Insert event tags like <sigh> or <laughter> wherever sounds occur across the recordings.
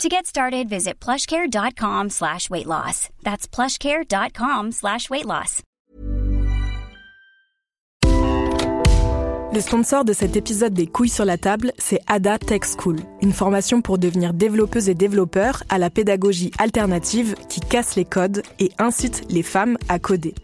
To get started, visit plushcare.com slash weight loss. That's plushcare.com slash weight loss. Le sponsor de cet épisode des couilles sur la table, c'est Ada Tech School, une formation pour devenir développeuse et développeur à la pédagogie alternative qui casse les codes et incite les femmes à coder.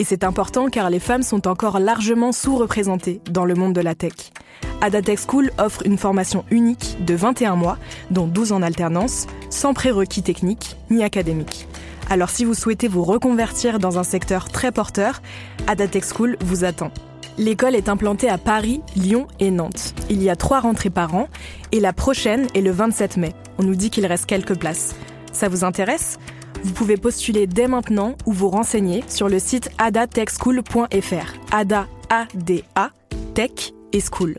Et c'est important car les femmes sont encore largement sous-représentées dans le monde de la tech. Adatech School offre une formation unique de 21 mois, dont 12 en alternance, sans prérequis techniques ni académiques. Alors si vous souhaitez vous reconvertir dans un secteur très porteur, Adatech School vous attend. L'école est implantée à Paris, Lyon et Nantes. Il y a trois rentrées par an et la prochaine est le 27 mai. On nous dit qu'il reste quelques places. Ça vous intéresse? Vous pouvez postuler dès maintenant ou vous renseigner sur le site adatechschool.fr. Ada, A-D-A, Tech et School.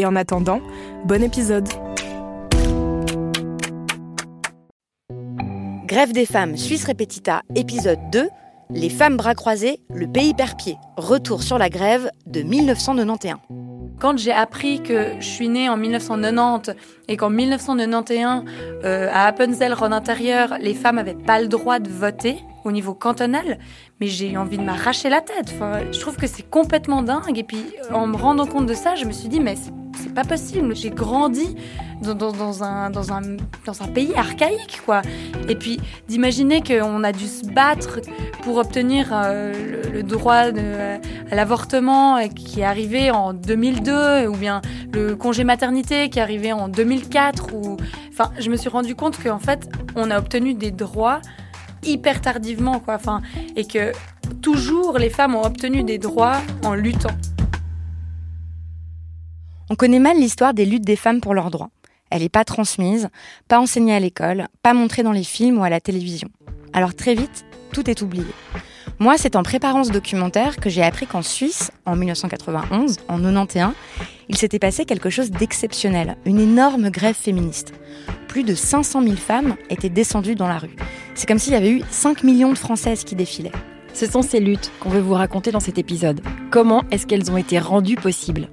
Et en attendant, bon épisode Grève des femmes Suisse Repetita, épisode 2, Les femmes bras croisés, le pays perd pied. Retour sur la grève de 1991. Quand j'ai appris que je suis née en 1990 et qu'en 1991, euh, à Appenzell, Rhône intérieur, les femmes n'avaient pas le droit de voter au niveau cantonal, mais j'ai eu envie de m'arracher la tête. Enfin, je trouve que c'est complètement dingue. Et puis, en me rendant compte de ça, je me suis dit, mais c'est pas possible. J'ai grandi dans, un, dans, un, dans un pays archaïque, quoi. Et puis d'imaginer qu'on a dû se battre pour obtenir euh, le, droit de, à l'avortement qui est arrivé en 2002, ou bien le congé maternité qui est arrivé en 2004. Ou... Enfin, je me suis rendu compte qu'en fait, on a obtenu des droits hyper tardivement, quoi. Enfin, et que toujours les femmes ont obtenu des droits en luttant. On connaît mal l'histoire des luttes des femmes pour leurs droits. Elle n'est pas transmise, pas enseignée à l'école, pas montrée dans les films ou à la télévision. Alors très vite, tout est oublié. Moi, c'est en préparant ce documentaire que j'ai appris qu'en Suisse, en 1991, en 91, il s'était passé quelque chose d'exceptionnel, une énorme grève féministe. Plus de 500 000 femmes étaient descendues dans la rue. C'est comme s'il y avait eu 5 millions de Françaises qui défilaient. Ce sont ces luttes qu'on veut vous raconter dans cet épisode. Comment est-ce qu'elles ont été rendues possibles?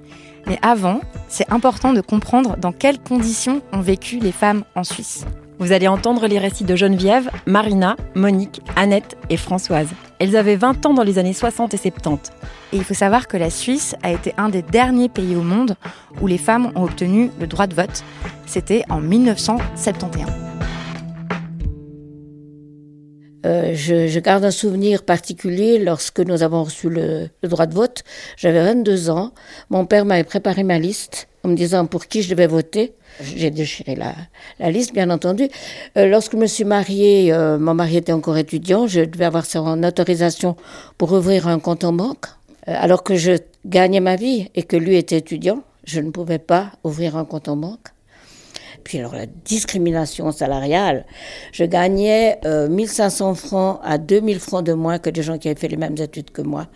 Mais avant, c'est important de comprendre dans quelles conditions ont vécu les femmes en Suisse. Vous allez entendre les récits de Geneviève, Marina, Monique, Annette et Françoise. Elles avaient 20 ans dans les années 60 et 70. Et il faut savoir que la Suisse a été un des derniers pays au monde où les femmes ont obtenu le droit de vote. C'était en 1971. Euh, je, garde un souvenir particulier lorsque nous avons reçu le, droit de vote. J'avais 22 ans. Mon père m'avait préparé ma liste en me disant pour qui je devais voter. J'ai déchiré la, liste, bien entendu. Euh, lorsque je me suis mariée, euh, mon mari était encore étudiant. Je devais avoir son autorisation pour ouvrir un compte en banque. alors que je gagnais ma vie et que lui était étudiant, je ne pouvais pas ouvrir un compte en banque. Puis alors la discrimination salariale, je gagnais 1500 euh, francs à 2000 francs de moins que des gens qui avaient fait les mêmes études que moi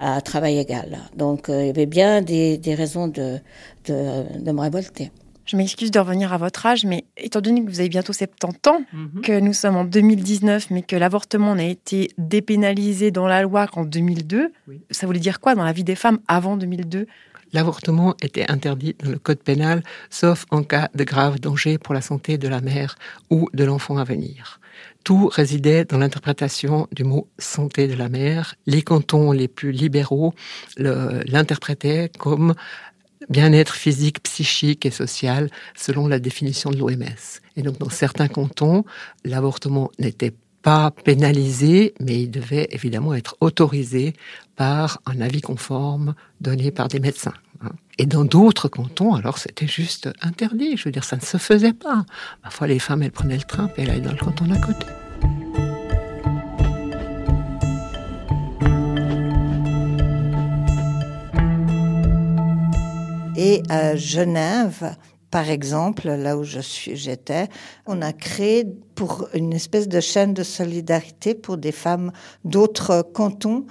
à travail égal. Donc euh, il y avait bien des, raisons de, de, me révolter. Je m'excuse de revenir à votre âge, mais étant donné que vous avez bientôt 70 ans, mhm. que nous sommes en 2019, mais que l'avortement n'a été dépénalisé dans la loi qu'en 2002, ça voulait dire quoi dans la vie des femmes avant 2002 l'avortement était interdit dans le code pénal, sauf en cas de grave danger pour la santé de la mère ou de l'enfant à venir. Tout résidait dans l'interprétation du mot santé de la mère. Les cantons les plus libéraux l'interprétaient comme bien-être physique, psychique et social selon la définition de l'OMS. Et donc dans certains cantons, l'avortement n'était pas pénalisé, mais il devait évidemment être autorisé par un avis conforme donné par des médecins. Hein. Et dans d'autres cantons, alors c'était juste interdit. Je veux dire, ça ne se faisait pas. Parfois, les femmes, elles prenaient le train et elles allaient dans le canton d'à côté. Et à Genève, Par exemple, là où je suis, j'étais, on a créé pour une espèce de chaîne de solidarité pour des femmes d'autres cantons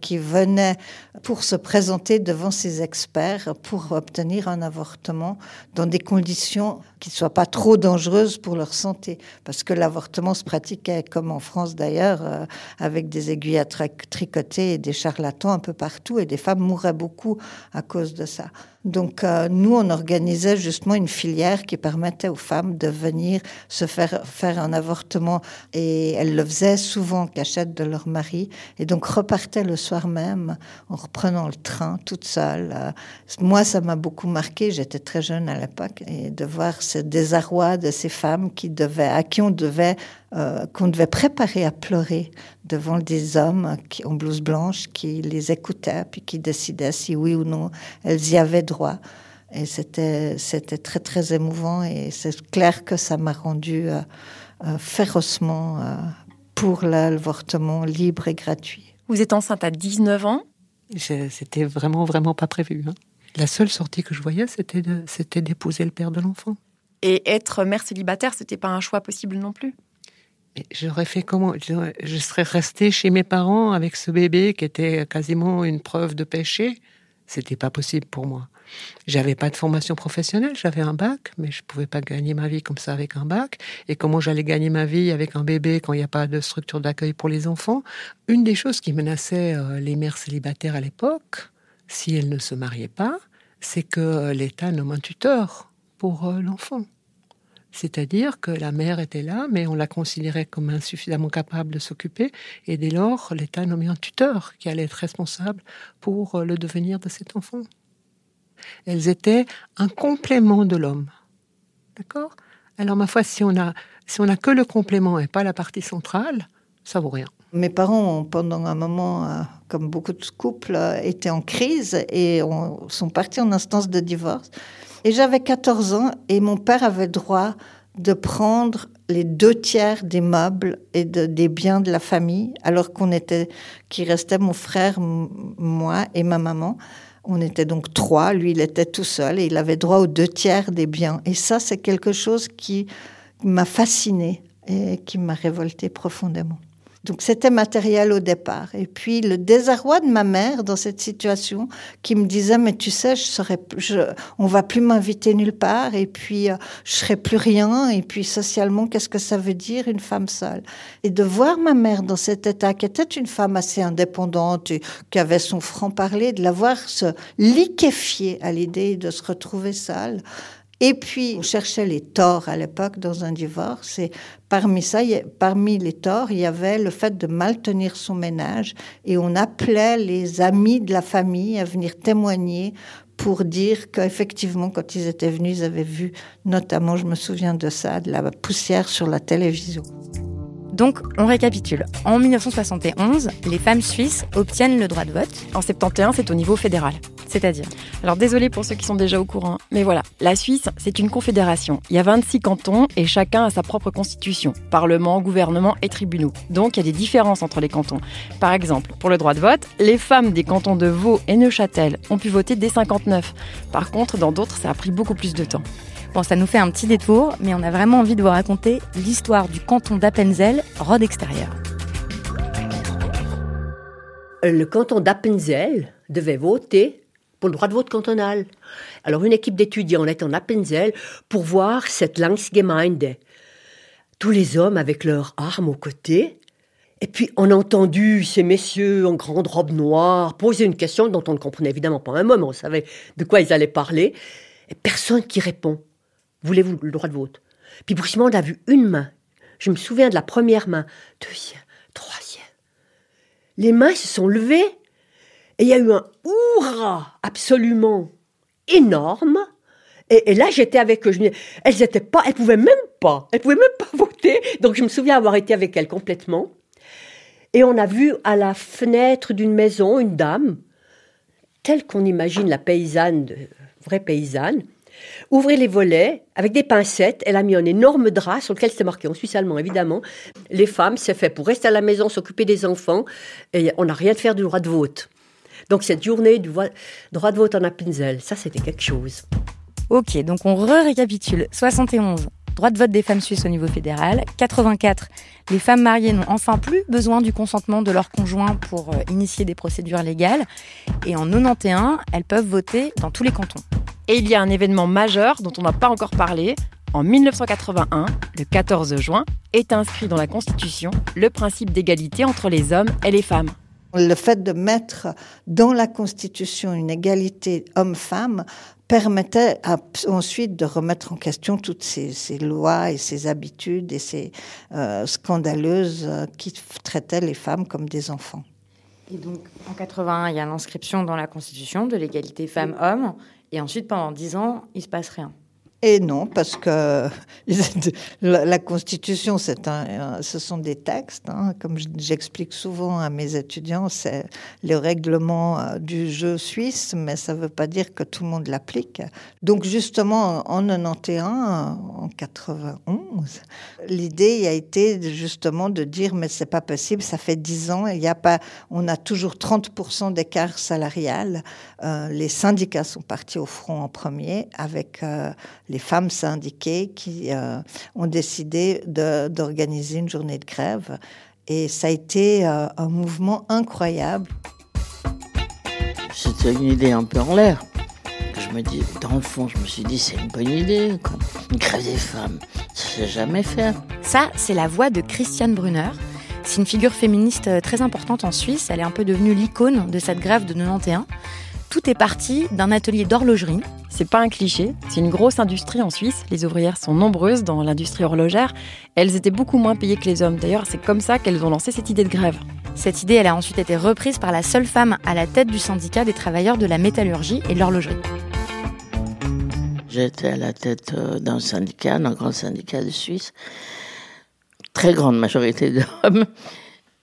qui venaient pour se présenter devant ces experts pour obtenir un avortement dans des conditions qui ne soient pas trop dangereuses pour leur santé. Parce que l'avortement se pratiquait, comme en France d'ailleurs, euh, avec des aiguilles à tricoter et des charlatans un peu partout, et des femmes mouraient beaucoup à cause de ça. Donc euh, nous, on organisait justement une filière qui permettait aux femmes de venir se faire faire un avortement et elles le faisaient souvent en cachette de leur mari et donc repartaient le soir même en reprenant le train toute seule. Euh, moi, ça m'a beaucoup marqué. J'étais très jeune à l'époque et de voir ce désarroi de ces femmes qui devaient, à qui on devait euh, qu'on devait préparer à pleurer devant des hommes qui, en blouse blanche qui les écoutaient puis qui décidaient si oui ou non elles y avaient droit. Et c'était, c'était très, très émouvant et c'est clair que ça m'a rendu euh, euh, férocement pour l'avortement libre et gratuit. Vous êtes enceinte à 19 ans C'était vraiment, vraiment pas prévu. Hein. La seule sortie que je voyais, c'était d'épouser le père de l'enfant. Et être mère célibataire, c'était pas un choix possible non plus J'aurais fait comment? Je serais restée chez mes parents avec ce bébé qui était quasiment une preuve de péché. C'était pas possible pour moi. J'avais pas de formation professionnelle, j'avais un bac, mais je pouvais pas gagner ma vie comme ça avec un bac. Et comment j'allais gagner ma vie avec un bébé quand il n'y a pas de structure d'accueil pour les enfants? Une des choses qui menaçait euh, les mères célibataires à l'époque, si elles ne se mariaient pas, c'est que l'État nomme un tuteur pour euh, l'enfant. C'est-à-dire que la mère était là, mais on la considérait comme insuffisamment capable de s'occuper, et dès lors, l'État nommait un tuteur qui allait être responsable pour euh, le devenir de cet enfant. Elles étaient un complément de l'homme. D'accord? Alors, ma foi, si on a, si on a que le complément et pas la partie centrale, ça vaut rien. Mes parents, pendant un moment, euh, comme beaucoup de couples, euh, étaient en crise et sont partis en instance de divorce. Et j'avais 14 ans et mon père avait droit de prendre les deux tiers des meubles et des biens de la famille, alors qu'on était, qui restait mon frère, moi et ma maman. On était donc trois, lui il était tout seul et il avait droit aux deux tiers des biens. Et ça, c'est quelque chose qui m'a fasciné et qui m'a révolté profondément. Donc c'était matériel au départ. Et puis le désarroi de ma mère dans cette situation qui me disait mais tu sais je serais je, on va plus m'inviter nulle part et puis euh, je serai plus rien et puis socialement qu'est-ce que ça veut dire une femme seule? Et de voir ma mère dans cet état qui était une femme assez indépendante et qui avait son franc parler de la voir se liquéfier à l'idée de se retrouver seule et puis, on cherchait les torts à l'époque dans un divorce. Et parmi ça, parmi les torts, il y avait le fait de mal tenir son ménage. Et on appelait les amis de la famille à venir témoigner pour dire qu'effectivement, quand ils étaient venus, ils avaient vu, notamment, je me souviens de ça, de la poussière sur la télévision. Donc, on récapitule. En 1971, les femmes suisses obtiennent le droit de vote. En 71, c'est au niveau fédéral. C'est-à-dire Alors, désolé pour ceux qui sont déjà au courant, mais voilà, la Suisse, c'est une confédération. Il y a 26 cantons et chacun a sa propre constitution, parlement, gouvernement et tribunaux. Donc, il y a des différences entre les cantons. Par exemple, pour le droit de vote, les femmes des cantons de Vaud et Neuchâtel ont pu voter dès 59. Par contre, dans d'autres, ça a pris beaucoup plus de temps. Bon, ça nous fait un petit détour, mais on a vraiment envie de vous raconter l'histoire du canton d'Appenzell, Rhodes extérieur. Le canton d'Appenzell devait voter pour le droit de vote cantonal. Alors une équipe d'étudiants est en Appenzell pour voir cette Langsgemeinde. Tous les hommes avec leurs armes aux côtés. Et puis on a entendu ces messieurs en grande robe noire poser une question dont on ne comprenait évidemment pas un mot, mais on savait de quoi ils allaient parler. Et personne qui répond. Voulez-vous le droit de vote? Puis brusquement, on a vu une main. Je me souviens de la première main, deuxième, troisième. Les mains se sont levées et il y a eu un hurrah absolument énorme. Et, là, j'étais avec eux. Je elles étaient pas, elles pouvaient même pas, elles pouvaient même pas <laughs> voter. Donc je me souviens avoir été avec elles complètement. Et on a vu à la fenêtre d'une maison une dame, telle qu'on imagine la paysanne, vraie paysanne, ouvrir les volets avec des pincettes. Elle a mis un énorme drap sur lequel c'était marqué en suisse allemand, évidemment. Les femmes, c'est fait pour rester à la maison, s'occuper des enfants, et on n'a rien de faire du droit de vote. Donc cette journée du droit de vote en Appenzell, ça c'était quelque chose. Ok, donc on re-récapitule. 71, droit de vote des femmes suisses au niveau fédéral. 84, les femmes mariées n'ont enfin plus besoin du consentement de leur conjoint pour euh, initier des procédures légales. Et en 91, elles peuvent voter dans tous les cantons. Et il y a un événement majeur dont on n'a pas encore parlé. En 1981, le 14 juin, est inscrit dans la Constitution le principe d'égalité entre les hommes et les femmes. Le fait de mettre dans la Constitution une égalité homme-femme permettait ensuite de remettre en question toutes ces, lois et ces habitudes et ces euh, scandaleuses euh, qui traitaient les femmes comme des enfants. Et donc, en 81, il y a l'inscription dans la Constitution de l'égalité femmes-hommes. Et ensuite, pendant dix ans, il se passe rien. Et non, parce que <laughs> la Constitution, ce sont des textes. Hein. Comme j'explique souvent à mes étudiants, c'est le règlement euh, du jeu suisse, mais ça ne veut pas dire que tout le monde l'applique. Donc justement, en 91, en 91, l'idée a été justement de dire, mais c'est pas possible, ça fait dix ans, il y a pas, on a toujours 30% d'écart salarial. Euh, les syndicats sont partis au front en premier avec euh, les femmes syndiquées qui euh, ont décidé d'organiser une journée de grève. Et ça a été un mouvement incroyable. C'était une idée un peu en l'air. Je me dis, dans le fond, je me suis dit, c'est une bonne idée. Une grève des femmes, ça s'est jamais fait. Ça, c'est la voix de Christiane Brunner. C'est une figure féministe euh, très importante en Suisse. Elle est un peu devenue l'icône de cette grève de 91. Tout est parti d'un atelier d'horlogerie. C'est pas un cliché, c'est une grosse industrie en Suisse. Les ouvrières sont nombreuses dans l'industrie horlogère. Elles étaient beaucoup moins payées que les hommes. D'ailleurs, c'est comme ça qu'elles ont lancé cette idée de grève. Cette idée, elle a ensuite été reprise par la seule femme à la tête du syndicat des travailleurs de la métallurgie et de l'horlogerie. J'étais à la tête euh, d'un syndicat, d'un grand syndicat de Suisse. Très grande majorité <laughs> d'hommes.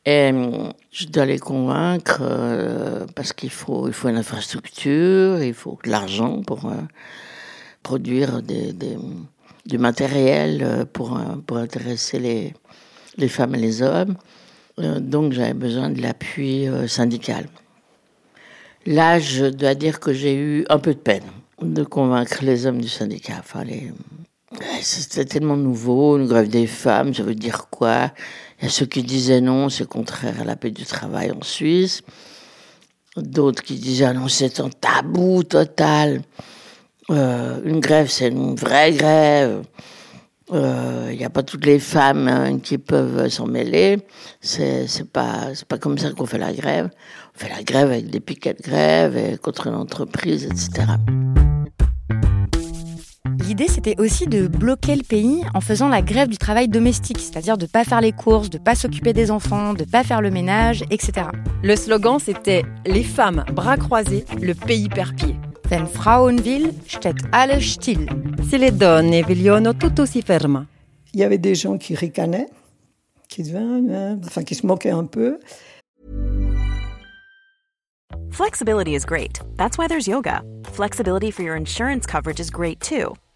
Et euh, je dois les convaincre euh, parce qu'il faut, il faut une infrastructure, il faut de l'argent pour produire du matériel pour, intéresser les femmes et les hommes. donc j'avais besoin de l'appui syndical. Là, je dois dire que j'ai eu un peu de peine de convaincre les hommes du syndicat. Enfin. C'était tellement nouveau, une grève des femmes, ça veut dire quoi? Il y a ceux qui disaient non, c'est contraire à la paix du travail en Suisse. D'autres qui disaient ah non, c'est un tabou total. Euh, une grève, c'est une vraie grève. Euh, il n'y a pas toutes les femmes hein, qui peuvent s'en mêler. C'est, pas, pas comme ça qu'on fait la grève. On fait la grève avec des piquets de grève et contre l'entreprise, etc. L'idée, c'était aussi de bloquer le pays en faisant la grève du travail domestique, c'est-à-dire de ne pas faire les courses, de ne pas s'occuper des enfants, de ne pas faire le ménage, etc. Le slogan, c'était Les femmes, bras croisés, le pays perd pied. Wenn Frauen will, steht alles still. Si les donne vogliono, tutto si ferma. Il y avait des gens qui ricanaient, qui, enfin, qui se moquaient un peu. Flexibility is great. That's why there's yoga. Flexibility for your insurance coverage is great too.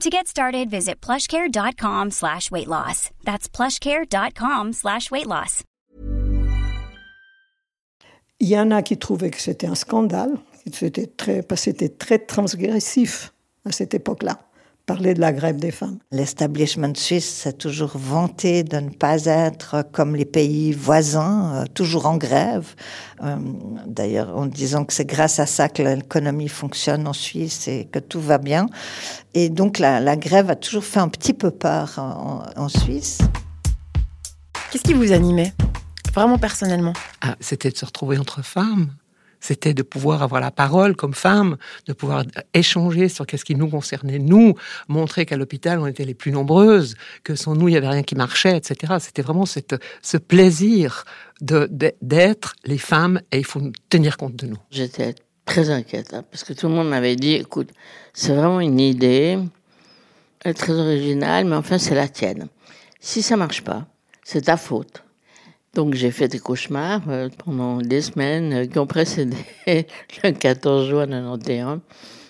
To get started, visit plushcare.com slash weight loss. That's plushcare.com slash weight loss. Il y en a qui trouvaient que c'était un scandale, parce que c'était très transgressif à cette époque-là parler de la grève des femmes. L'establishment suisse s'est toujours vanté de ne pas être comme les pays voisins, euh, toujours en grève. Euh, d'ailleurs, en disant que c'est grâce à ça que l'économie fonctionne en Suisse et que tout va bien. Et donc, la, grève a toujours fait un petit peu peur en, en Suisse. Qu'est-ce qui vous animait, vraiment personnellement? Ah, C'était de se retrouver entre femmes C'était de pouvoir avoir la parole comme femme, de pouvoir échanger sur qu'est-ce qui nous concernait, nous, montrer qu'à l'hôpital, on était les plus nombreuses, que sans nous, il n'y avait rien qui marchait, etc. C'était vraiment cette, ce plaisir d'être les femmes et il faut tenir compte de nous. J'étais très inquiète, hein, parce que tout le monde m'avait dit, écoute, c'est vraiment une idée, elle est très originale, mais enfin, c'est la tienne. Si ça marche pas, c'est ta faute. Donc j'ai fait des cauchemars euh, pendant des semaines euh, qui ont précédé <laughs> le 14 juin 91,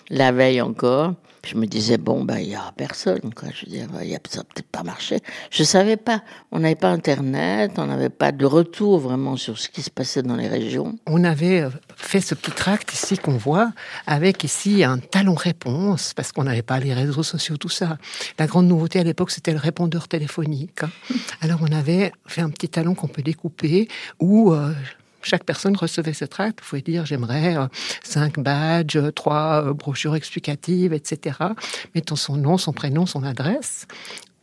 la veille encore je me disais, bon, ben, il n'y a personne, quoi. Je veux dire, y a, ça peut-être pas marché. Je savais pas. On n'avait pas Internet, on n'avait pas de retour vraiment sur ce qui se passait dans les régions. On avait euh, fait ce petit tract ici qu'on voit, avec ici un talon réponse, parce qu'on n'avait pas les réseaux sociaux, tout ça. La grande nouveauté à l'époque, c'était le répondeur téléphonique. Hein. <laughs> Alors, on avait fait un petit talon qu'on peut découper, où euh, chaque personne recevait ce tract. Vous pouvez dire, j'aimerais euh, cinq badges, trois euh, brochures explicatives, etc. Mettant son nom, son prénom, son adresse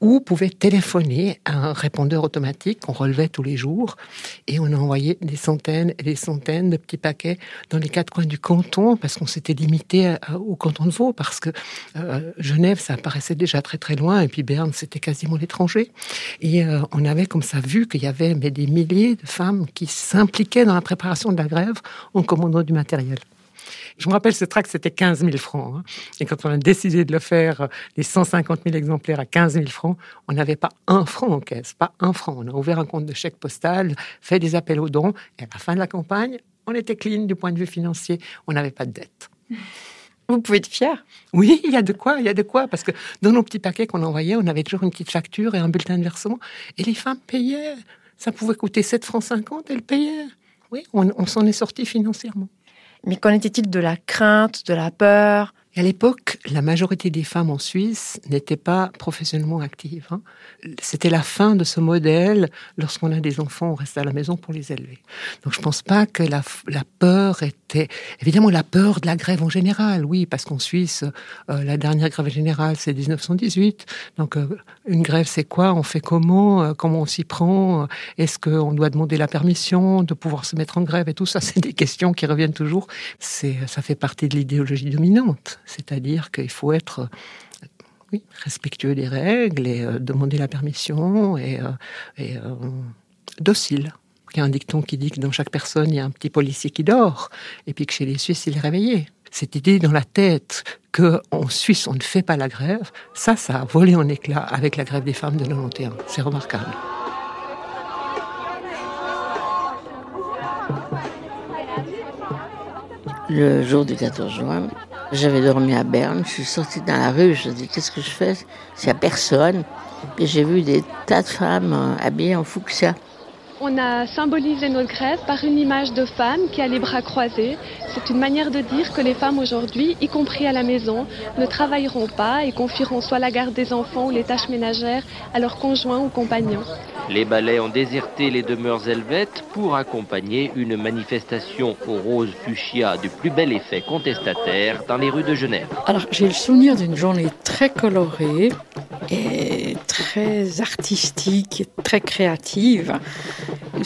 ou pouvait téléphoner à un répondeur automatique qu'on relevait tous les jours et on a envoyé des centaines et des centaines de petits paquets dans les quatre coins du canton parce qu'on s'était limité au canton de Vaud parce que euh, Genève ça paraissait déjà très très loin et puis Berne c'était quasiment l'étranger et euh, on avait comme ça vu qu'il y avait mais, des milliers de femmes qui s'impliquaient dans la préparation de la grève en commandant du matériel. Je me rappelle, ce tract, c'était 15 000 francs. Hein. Et quand on a décidé de le faire, euh, les 150 000 exemplaires à 15 000 francs, on n'avait pas un franc en caisse, pas un franc. On a ouvert un compte de chèque postal, fait des appels aux dons, et à la fin de la campagne, on était clean du point de vue financier. On n'avait pas de dette. <laughs> Vous pouvez être fier. Oui, il y a de quoi, il y a de quoi, parce que dans nos petits paquets qu'on envoyait, on avait toujours une petite facture et un bulletin de versement, et les femmes payaient. Ça pouvait coûter 7 francs 50, elles payaient. Oui, on s'en est sorti financièrement. Mais qu'en était-il de la crainte, de la peur? À l'époque, la majorité des femmes en Suisse n'étaient pas professionnellement actives. Hein. C'était la fin de ce modèle. Lorsqu'on a des enfants, on reste à la maison pour les élever. Donc je pense pas que la, peur était... Évidemment, la peur de la grève en général, oui, parce qu'en Suisse, euh, la dernière grève générale, c'est 1918. Donc euh, une grève, c'est quoi? On fait comment? Euh, Comment on s'y prend? Est-ce qu'on doit demander la permission de pouvoir se mettre en grève et tout? Ça <laughs> C'est des questions qui reviennent toujours. Ça fait partie de l'idéologie dominante c'est-à-dire qu'il faut être respectueux des règles et euh, demander la permission et, euh, euh, docile. Il y a un dicton qui dit que dans chaque personne, il y a un petit policier qui dort, et puis que chez les Suisses, il est réveillé. Cette idée dans la tête qu'en Suisse, on ne fait pas la grève, ça, ça a volé en éclats avec la grève des femmes de 91. C'est remarquable. Le jour du 14 juin, j'avais dormi à Berne, je suis sortie dans la rue, je me dis qu'est-ce que je fais? S'il n'y a personne. Et j'ai vu des tas de femmes euh, habillées en fuchsia. On a symbolisé notre grève par une image de femme qui a les bras croisés. C'est une manière de dire que les femmes aujourd'hui, y compris à la maison, ne travailleront pas et confieront soit la garde des enfants ou les tâches ménagères à leurs conjoints ou compagnons. Les balais ont déserté les demeures helvètes pour accompagner une manifestation au rose fuchsia du plus bel effet contestataire dans les rues de Genève. Alors j'ai le souvenir d'une journée très colorée et très artistique, très créative,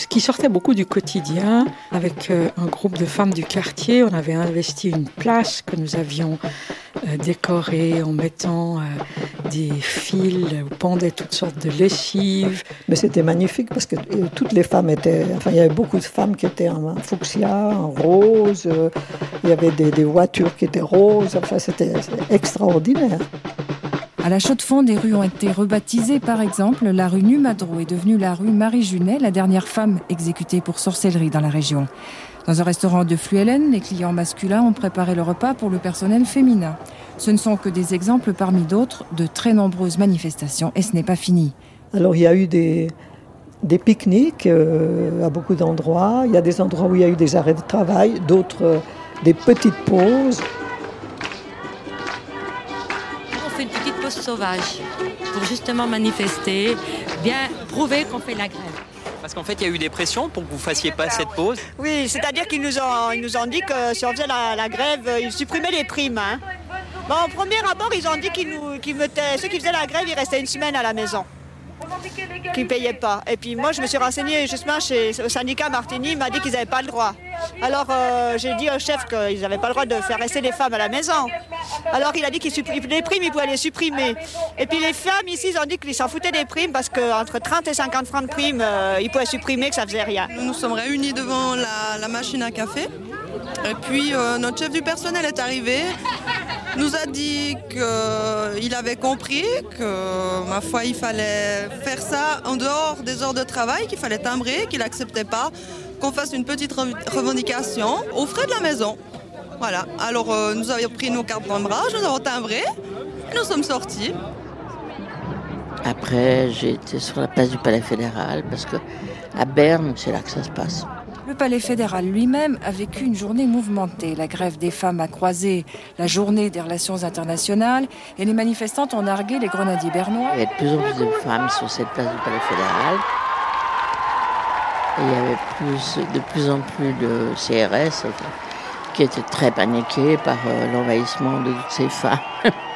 qui sortait beaucoup du quotidien. Avec euh, un groupe de femmes du quartier, on avait investi une place que nous avions euh, décorée en mettant euh, des fils où pendaient toutes sortes de lessives. Mais c'était magnifique parce que toutes les femmes étaient, enfin il y avait beaucoup de femmes qui étaient en fuchsia, en rose, il y avait des, des voitures qui étaient roses, enfin c'était extraordinaire. À la Chaux-de-Fonds, des rues ont été rebaptisées. Par exemple, la rue Numadro est devenue la rue Marie Junet, la dernière femme exécutée pour sorcellerie dans la région. Dans un restaurant de Fluellen, les clients masculins ont préparé le repas pour le personnel féminin. Ce ne sont que des exemples parmi d'autres de très nombreuses manifestations et ce n'est pas fini. Alors il y a eu des, pique-niques euh, à beaucoup d'endroits. Il y a des endroits où il y a eu des arrêts de travail, d'autres euh, des petites pauses. Sauvage pour justement manifester, bien prouver qu'on fait la grève. Parce qu'en fait, il y a eu des pressions pour que vous fassiez pas cette pause. Oui, c'est-à-dire qu'ils nous, ont, ils nous ont dit que si on faisait la, grève, ils supprimaient les primes. Hein. Bon, au premier rapport, ils ont dit qu'ils nous, mettaient, ceux qui faisaient la grève, ils restaient une semaine à la maison. Qui ne payaient pas. Et puis moi, je me suis renseignée justement chez, au syndicat Martini, il m'a dit qu'ils n'avaient pas le droit. Alors euh, j'ai dit au chef qu'ils n'avaient pas le droit de faire rester les femmes à la maison. Alors il a dit qu'il les primes, il pouvait les supprimer. Et puis les femmes ici, ils ont dit qu'ils s'en foutaient des primes parce qu'entre 30 et 50 francs de primes, euh, ils pouvaient supprimer, que ça faisait rien. Nous nous sommes réunis devant la, machine à café. Et puis euh, notre chef du personnel est arrivé, nous a dit qu'il avait compris que, ma foi, il fallait faire ça en dehors des heures de travail, qu'il fallait timbrer, qu'il n'acceptait pas qu'on fasse une petite revendication aux frais de la maison. Voilà. Alors euh, nous avions pris nos cartes d'embrage, nous avons timbré et nous sommes sortis. Après, j'ai été sur la place du Palais fédéral parce que à Berne, c'est là que ça se passe. Palais fédéral lui-même a vécu une journée mouvementée. La grève des femmes a croisé la journée des relations internationales et les manifestantes ont nargué les grenadiers bernois. Il y a de plus en plus de femmes sur cette place du Palais fédéral il y avait plus, de plus en plus de CRS qui étaient très paniqués par euh, l'envahissement de toutes ces femmes. <laughs>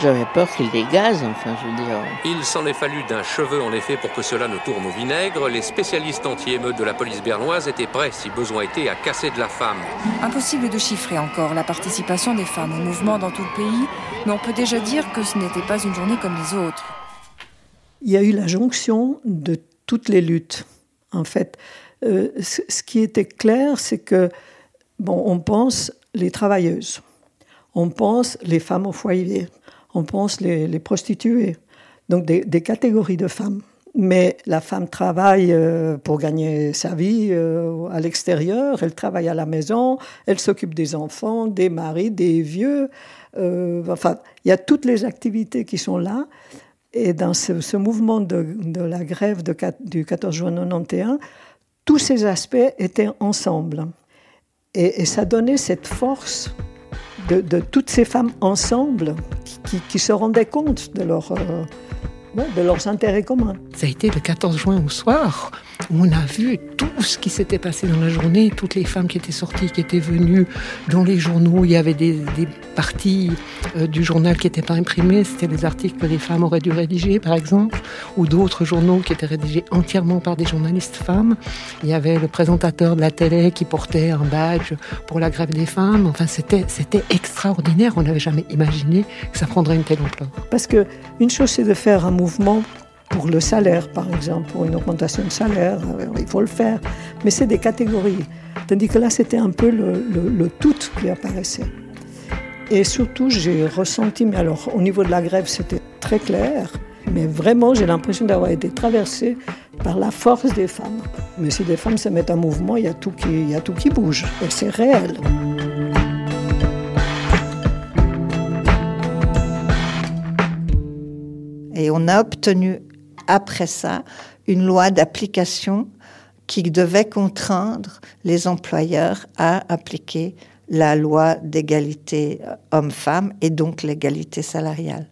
J'avais peur qu'ils dégazent, enfin, je veux dire. Il s'en est fallu d'un cheveu, en effet, pour que cela ne tourne au vinaigre. Les spécialistes anti-émeutes de la police bernoise étaient prêts, si besoin était, à casser de la femme. Impossible de chiffrer encore la participation des femmes au mouvement dans tout le pays, mais on peut déjà dire que ce n'était pas une journée comme les autres. Il y a eu la jonction de toutes les luttes en fait. Euh, ce qui était clair, c'est que, bon, on pense les travailleuses, on pense les femmes au foyer, on pense les, prostituées, donc des, catégories de femmes. Mais la femme travaille euh, pour gagner sa vie euh, à l'extérieur, elle travaille à la maison, elle s'occupe des enfants, des maris, des vieux. enfin, il y a toutes les activités qui sont là. Et dans ce, mouvement de, la grève du 14 juin 1991, tous ces aspects étaient ensemble. Et, ça donnait cette force de, toutes ces femmes ensemble qui, se rendaient compte de, leur, euh, de leurs intérêts communs. Ça a été le 14 juin au soir on a vu tout ce qui s'était passé dans la journée, toutes les femmes qui étaient sorties, qui étaient venues dans les journaux. Il y avait des, parties euh, du journal qui n'étaient pas imprimées. C'était des articles que les femmes auraient dû rédiger, par exemple, ou d'autres journaux qui étaient rédigés entièrement par des journalistes femmes. Il y avait le présentateur de la télé qui portait un badge pour la grève des femmes. Enfin, c'était, c'était extraordinaire. On n'avait jamais imaginé que ça prendrait une telle ampleur. Parce que une chose, c'est de faire un mouvement pour le salaire, par exemple, pour une augmentation de salaire, euh, il faut le faire. Mais c'est des catégories. Tandis que là, c'était un peu le, tout qui apparaissait. Et surtout, j'ai ressenti, mais alors au niveau de la grève, c'était très clair, mais vraiment, j'ai l'impression d'avoir été traversée par la force des femmes. Mais si des femmes se mettent en mouvement, il y a tout qui, il y a tout qui bouge, et c'est réel. Et on a obtenu après ça une loi d'application qui devait contraindre les employeurs à appliquer la loi d'égalité homme-femme et donc l'égalité salariale.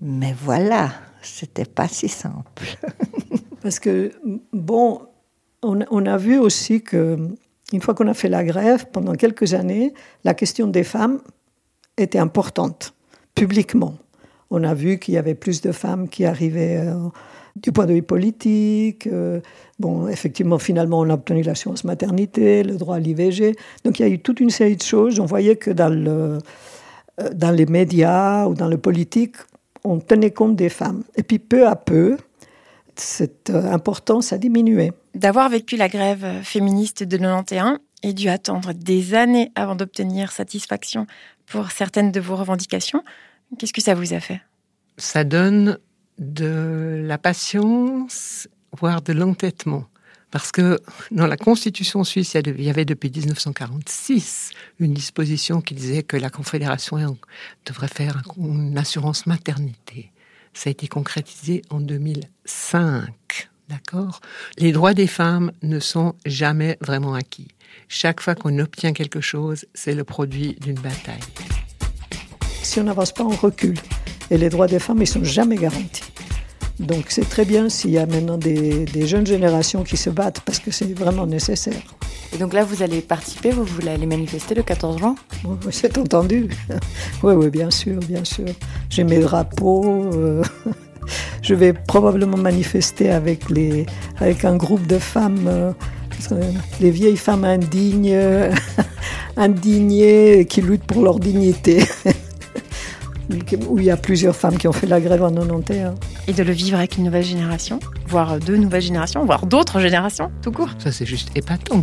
Mais voilà, c'était pas si simple. <laughs> Parce que, bon, on, a vu aussi que, une fois qu'on a fait la grève, pendant quelques années, la question des femmes était importante, publiquement. On a vu qu'il y avait plus de femmes qui arrivaient euh, du point de vue politique. Euh, bon, effectivement, finalement, on a obtenu l'assurance maternité, le droit à l'IVG. Donc il y a eu toute une série de choses. On voyait que dans, euh, dans les médias ou dans le politique, on tenait compte des femmes. Et puis peu à peu, cette importance a diminué. D'avoir vécu la grève féministe de 91 et dû attendre des années avant d'obtenir satisfaction pour certaines de vos revendications, qu'est-ce que ça vous a fait? Ça donne de la patience, voire de l'entêtement. Parce que dans la Constitution suisse, il y avait depuis 1946 une disposition qui disait que la Confédération devrait faire une assurance maternité. Ça a été concrétisé en 2005. D'accord? Les droits des femmes ne sont jamais vraiment acquis. Chaque fois qu'on obtient quelque chose, c'est le produit d'une bataille. Si on n'avance pas, on recule. Et les droits des femmes, ils sont jamais garantis. Donc c'est très bien s'il y a maintenant des, jeunes générations qui se battent parce que c'est vraiment nécessaire. Et donc là, vous allez participer, vous voulez aller manifester le 14 juin oui, C'est entendu. <laughs> oui, oui, bien sûr, bien sûr. J'ai mes drapeaux. Euh, <laughs> je vais probablement manifester avec, les, avec un groupe de femmes, euh, les vieilles femmes indignes, <laughs> indignées qui luttent pour leur dignité. Où il y a plusieurs femmes qui ont fait la grève en 91. Et de le vivre avec une nouvelle génération, voire deux nouvelles générations, voire d'autres générations, tout court. Ça, c'est juste épatant.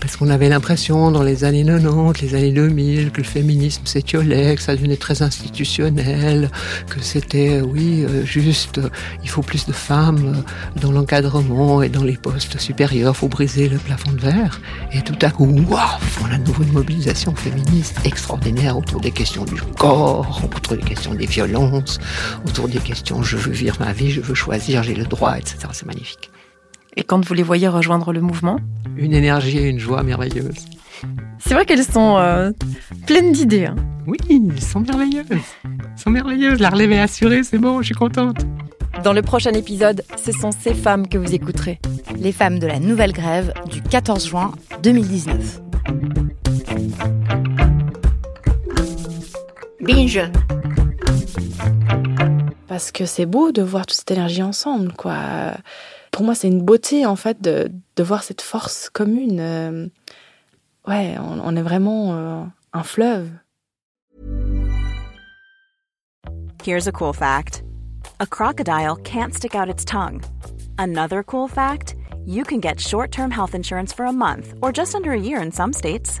Parce qu'on avait l'impression, dans les années 90, les années 2000, que le féminisme s'étiolait, que ça devenait très institutionnel, que c'était, oui, euh, juste, euh, il faut plus de femmes euh, dans l'encadrement et dans les postes supérieurs, il faut briser le plafond de verre. Et tout à coup, waouh, voilà une nouvelle mobilisation féministe extraordinaire autour des questions du corps, autour des questions des violences, autour des questions je veux vivre ma vie, je veux choisir, j'ai le droit, etc. C'est magnifique. Et quand vous les voyez rejoindre le mouvement? Une énergie et une joie merveilleuses. C'est vrai qu'elles sont euh, pleines d'idées. Hein. Oui, elles sont merveilleuses. Elles sont merveilleuses. La relève est assurée, c'est bon, je suis contente. Dans le prochain épisode, ce sont ces femmes que vous écouterez. Les femmes de la nouvelle grève du 14 juin 2019. Binge parce que c'est beau de voir toute cette énergie ensemble, quoi. Pour moi, c'est une beauté, en fait, de, de voir cette force commune. Euh, ouais, on, on, est vraiment euh, un fleuve. Here's a cool fact. A crocodile can't stick out its tongue. Another cool fact, you can get short-term health insurance for a month or just under a year in some states.